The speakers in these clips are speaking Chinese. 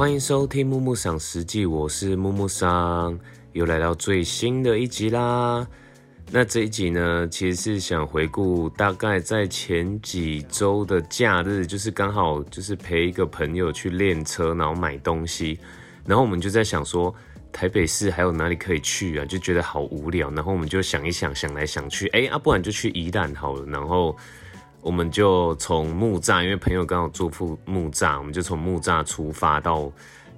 欢迎收听木木赏实际，我是木木桑，又来到最新的一集啦。那这一集呢，其实是想回顾大概在前几周的假日，就是刚好就是陪一个朋友去练车，然后买东西，然后我们就在想说，台北市还有哪里可以去啊？就觉得好无聊，然后我们就想一想，想来想去，哎，啊，不然就去宜兰好了。然后我们就从木栅，因为朋友刚好住附木栅，我们就从木栅出发到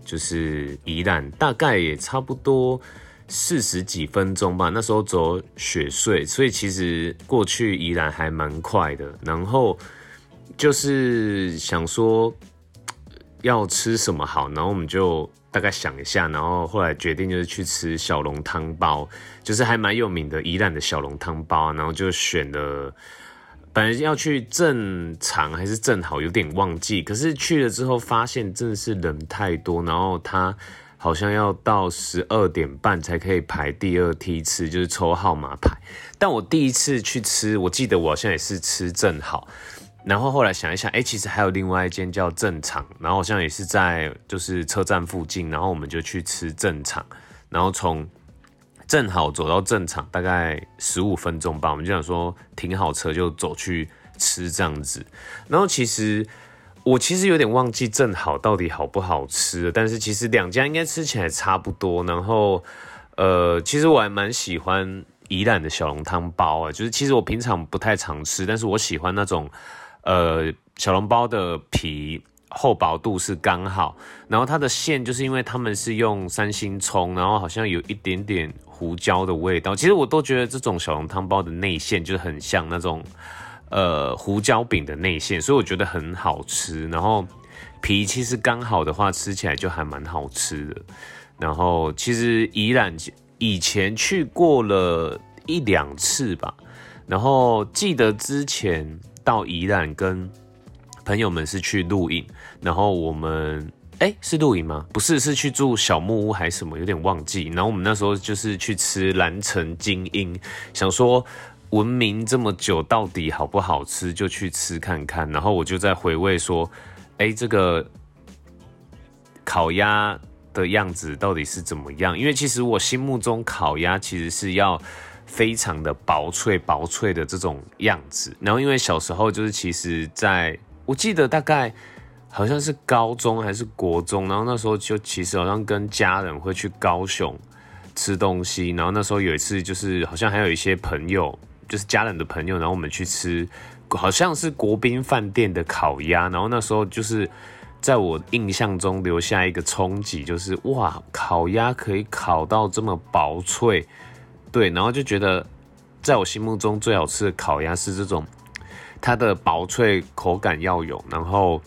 就是宜兰，大概也差不多。四十几分钟吧，那时候走雪隧，所以其实过去宜兰还蛮快的。然后就是想说要吃什么好，然后我们就大概想一下，然后后来决定就是去吃小笼汤包，就是还蛮有名的宜兰的小笼汤包。然后就选了，本来要去正常还是正好，有点忘记。可是去了之后发现真的是人太多，然后他。好像要到十二点半才可以排第二梯次，就是抽号码牌。但我第一次去吃，我记得我好像也是吃正好。然后后来想一想，哎，其实还有另外一间叫正常，然后好像也是在就是车站附近。然后我们就去吃正常，然后从正好走到正场大概十五分钟吧。我们就想说停好车就走去吃这样子。然后其实。我其实有点忘记正好到底好不好吃，但是其实两家应该吃起来差不多。然后，呃，其实我还蛮喜欢宜兰的小笼汤包啊，就是其实我平常不太常吃，但是我喜欢那种，呃，小笼包的皮厚薄度是刚好，然后它的馅就是因为他们是用三星葱，然后好像有一点点胡椒的味道。其实我都觉得这种小笼汤包的内馅就很像那种。呃，胡椒饼的内馅，所以我觉得很好吃。然后皮其实刚好的话，吃起来就还蛮好吃的。然后其实宜兰以前去过了一两次吧。然后记得之前到宜兰跟朋友们是去露营，然后我们哎是露营吗？不是，是去住小木屋还是什么？有点忘记。然后我们那时候就是去吃蓝城精英，想说。闻名这么久，到底好不好吃？就去吃看看。然后我就在回味说，哎，这个烤鸭的样子到底是怎么样？因为其实我心目中烤鸭其实是要非常的薄脆、薄脆的这种样子。然后因为小时候就是其实在我记得大概好像是高中还是国中，然后那时候就其实好像跟家人会去高雄吃东西。然后那时候有一次就是好像还有一些朋友。就是家人的朋友，然后我们去吃，好像是国宾饭店的烤鸭，然后那时候就是在我印象中留下一个冲击，就是哇，烤鸭可以烤到这么薄脆，对，然后就觉得在我心目中最好吃的烤鸭是这种，它的薄脆口感要有，然后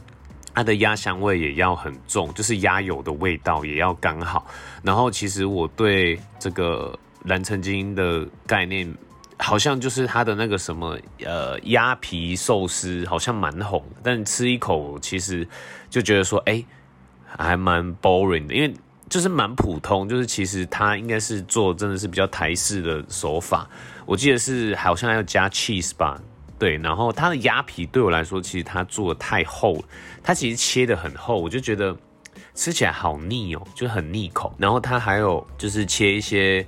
它的鸭香味也要很重，就是鸭油的味道也要刚好，然后其实我对这个蓝城精英的概念。好像就是它的那个什么呃鸭皮寿司，好像蛮红，但吃一口其实就觉得说，哎，还蛮 boring 的，因为就是蛮普通，就是其实它应该是做真的是比较台式的手法，我记得是好像要加 cheese 吧，对，然后它的鸭皮对我来说，其实它做的太厚了，它其实切的很厚，我就觉得吃起来好腻哦，就很腻口，然后它还有就是切一些。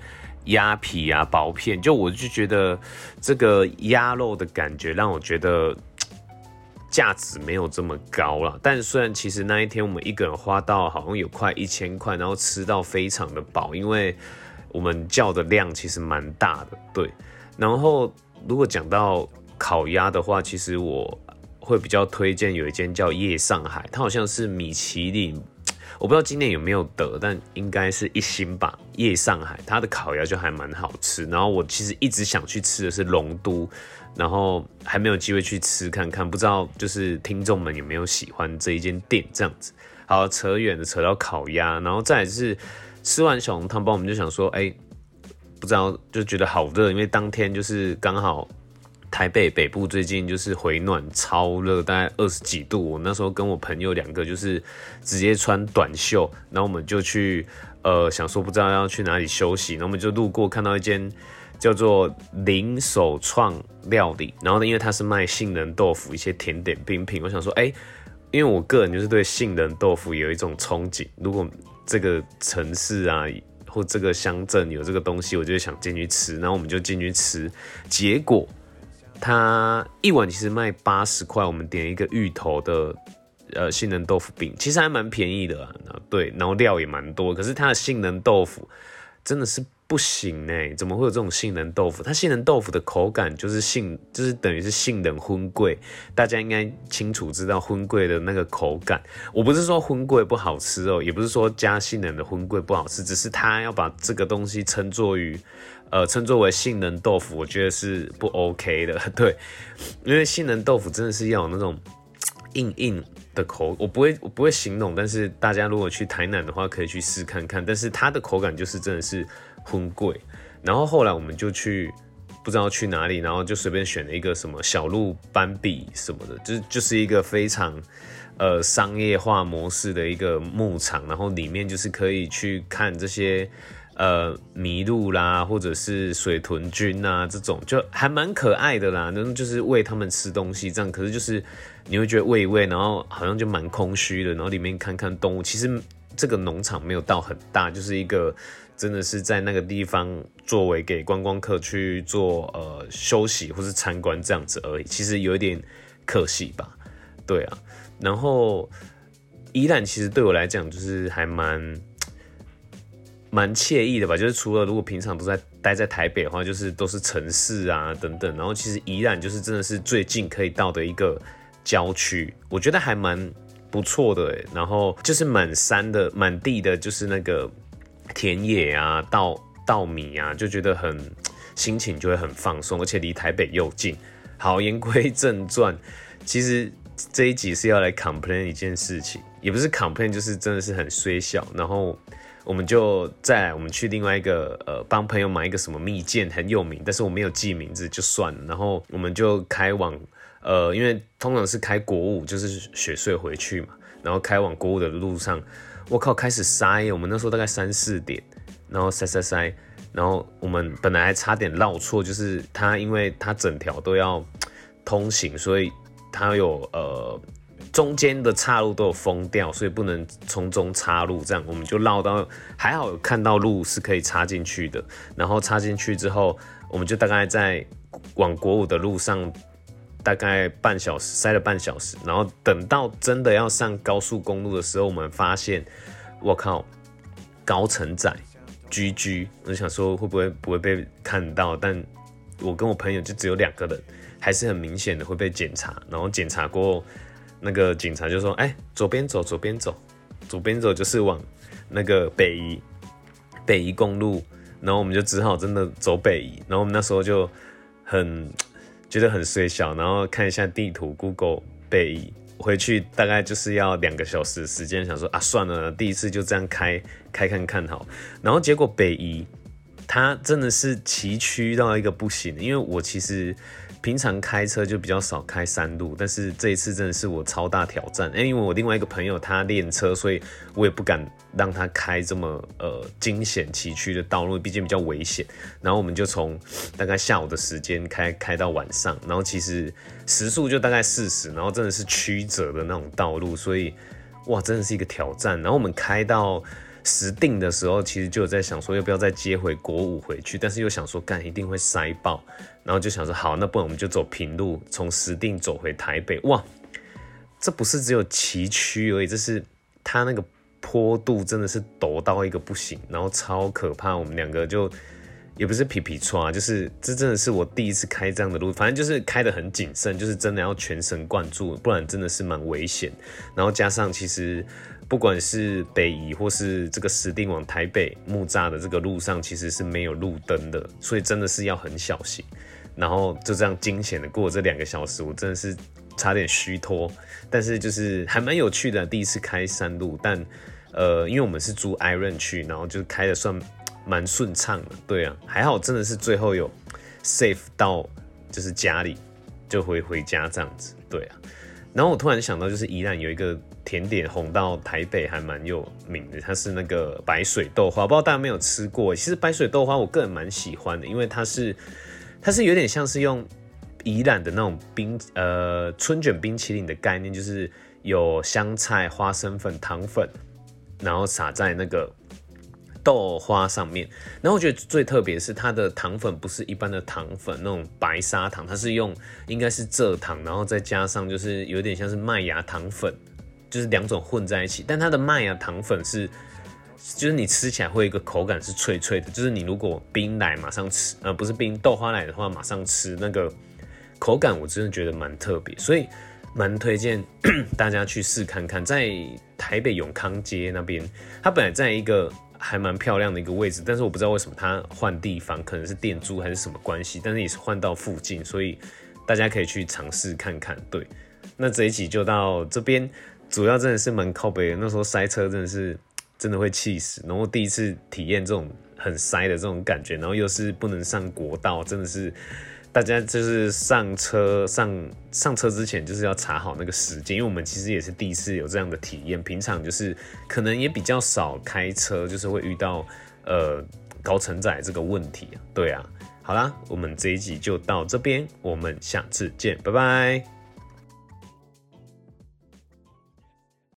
鸭皮啊，薄片，就我就觉得这个鸭肉的感觉让我觉得 价值没有这么高了。但虽然其实那一天我们一个人花到好像有快一千块，然后吃到非常的饱，因为我们叫的量其实蛮大的。对，然后如果讲到烤鸭的话，其实我会比较推荐有一间叫夜上海，它好像是米其林。我不知道今年有没有得，但应该是一星吧。夜上海，它的烤鸭就还蛮好吃。然后我其实一直想去吃的是龙都，然后还没有机会去吃看看。不知道就是听众们有没有喜欢这一间店这样子。好，扯远了，扯到烤鸭，然后再是吃完小笼汤包，我们就想说，哎，不知道就觉得好热，因为当天就是刚好。台北北部最近就是回暖超热，大概二十几度。我那时候跟我朋友两个就是直接穿短袖，然后我们就去呃想说不知道要去哪里休息，然后我们就路过看到一间叫做零首创料理，然后呢因为它是卖杏仁豆腐一些甜点冰品，我想说哎因为我个人就是对杏仁豆腐有一种憧憬，如果这个城市啊或这个乡镇有这个东西，我就想进去吃，然后我们就进去吃，结果它一碗其实卖八十块，我们点一个芋头的呃杏仁豆腐饼，其实还蛮便宜的啊，对，然后料也蛮多，可是它的杏仁豆腐真的是。不行呢，怎么会有这种杏仁豆腐？它杏仁豆腐的口感就是杏，就是等于是杏仁荤桂。大家应该清楚知道荤桂的那个口感。我不是说荤桂不好吃哦，也不是说加杏仁的荤桂不好吃，只是它要把这个东西称作于，呃，称作为杏仁豆腐，我觉得是不 OK 的。对，因为杏仁豆腐真的是要有那种硬硬的口，我不会，我不会形容。但是大家如果去台南的话，可以去试看看。但是它的口感就是真的是。很贵，然后后来我们就去不知道去哪里，然后就随便选了一个什么小鹿斑比什么的，就是就是一个非常呃商业化模式的一个牧场，然后里面就是可以去看这些呃麋鹿啦，或者是水豚菌啊这种，就还蛮可爱的啦。那就是喂他们吃东西这样，可是就是你会觉得喂一喂，然后好像就蛮空虚的，然后里面看看动物，其实这个农场没有到很大，就是一个。真的是在那个地方作为给观光客去做呃休息或是参观这样子而已，其实有一点可惜吧。对啊，然后宜兰其实对我来讲就是还蛮蛮惬意的吧，就是除了如果平常都在待在台北的话，就是都是城市啊等等，然后其实宜兰就是真的是最近可以到的一个郊区，我觉得还蛮不错的。然后就是满山的满地的就是那个。田野啊，稻稻米啊，就觉得很心情就会很放松，而且离台北又近。好，言归正传，其实这一集是要来 complain 一件事情，也不是 complain，就是真的是很衰小。然后我们就再我们去另外一个呃，帮朋友买一个什么蜜饯很有名，但是我没有记名字就算了。然后我们就开往呃，因为通常是开国五，就是雪隧回去嘛，然后开往国五的路上。我靠，开始塞！我们那时候大概三四点，然后塞塞塞，然后我们本来还差点绕错，就是它，因为它整条都要通行，所以它有呃中间的岔路都有封掉，所以不能从中插入，这样我们就绕到，还好有看到路是可以插进去的，然后插进去之后，我们就大概在往国五的路上。大概半小时塞了半小时，然后等到真的要上高速公路的时候，我们发现，我靠，高承载，G G，我就想说会不会不会被看到，但我跟我朋友就只有两个人，还是很明显的会被检查，然后检查过，那个警察就说，哎，左边走，左边走，左边走就是往那个北宜，北宜公路，然后我们就只好真的走北宜，然后我们那时候就很。觉得很衰小，然后看一下地图，Google 北移回去大概就是要两个小时时间，想说啊算了，第一次就这样开开看看好，然后结果北移它真的是崎岖到一个不行，因为我其实。平常开车就比较少开山路，但是这一次真的是我超大挑战。因为我另外一个朋友他练车，所以我也不敢让他开这么呃惊险崎岖的道路，毕竟比较危险。然后我们就从大概下午的时间开开到晚上，然后其实时速就大概四十，然后真的是曲折的那种道路，所以哇，真的是一个挑战。然后我们开到。实定的时候，其实就有在想说要不要再接回国五回去，但是又想说干一定会塞爆，然后就想说好，那不然我们就走平路，从实定走回台北。哇，这不是只有崎岖而已，这是它那个坡度真的是陡到一个不行，然后超可怕。我们两个就也不是皮皮抓，就是这真的是我第一次开这样的路，反正就是开的很谨慎，就是真的要全神贯注，不然真的是蛮危险。然后加上其实。不管是北移或是这个石定往台北木栅的这个路上，其实是没有路灯的，所以真的是要很小心。然后就这样惊险的过这两个小时，我真的是差点虚脱。但是就是还蛮有趣的，第一次开山路，但呃，因为我们是租 Iron 去，然后就开的算蛮顺畅的。对啊，还好真的是最后有 safe 到就是家里就回回家这样子。对啊，然后我突然想到，就是宜兰有一个。甜点红到台北还蛮有名的，它是那个白水豆花，不知道大家没有吃过。其实白水豆花我个人蛮喜欢的，因为它是它是有点像是用宜兰的那种冰呃春卷冰淇淋的概念，就是有香菜、花生粉、糖粉，然后撒在那个豆花上面。然后我觉得最特别是它的糖粉不是一般的糖粉那种白砂糖，它是用应该是蔗糖，然后再加上就是有点像是麦芽糖粉，就是两种混在一起。但它的麦芽糖粉是。就是你吃起来会一个口感是脆脆的，就是你如果冰奶马上吃，呃，不是冰豆花奶的话，马上吃那个口感，我真的觉得蛮特别，所以蛮推荐 大家去试看看。在台北永康街那边，它本来在一个还蛮漂亮的一个位置，但是我不知道为什么它换地方，可能是店租还是什么关系，但是也是换到附近，所以大家可以去尝试看看。对，那这一集就到这边，主要真的是蛮靠北的，那时候塞车真的是。真的会气死，然后第一次体验这种很塞的这种感觉，然后又是不能上国道，真的是大家就是上车上上车之前就是要查好那个时间，因为我们其实也是第一次有这样的体验，平常就是可能也比较少开车，就是会遇到呃高承载这个问题对啊，好啦，我们这一集就到这边，我们下次见，拜拜。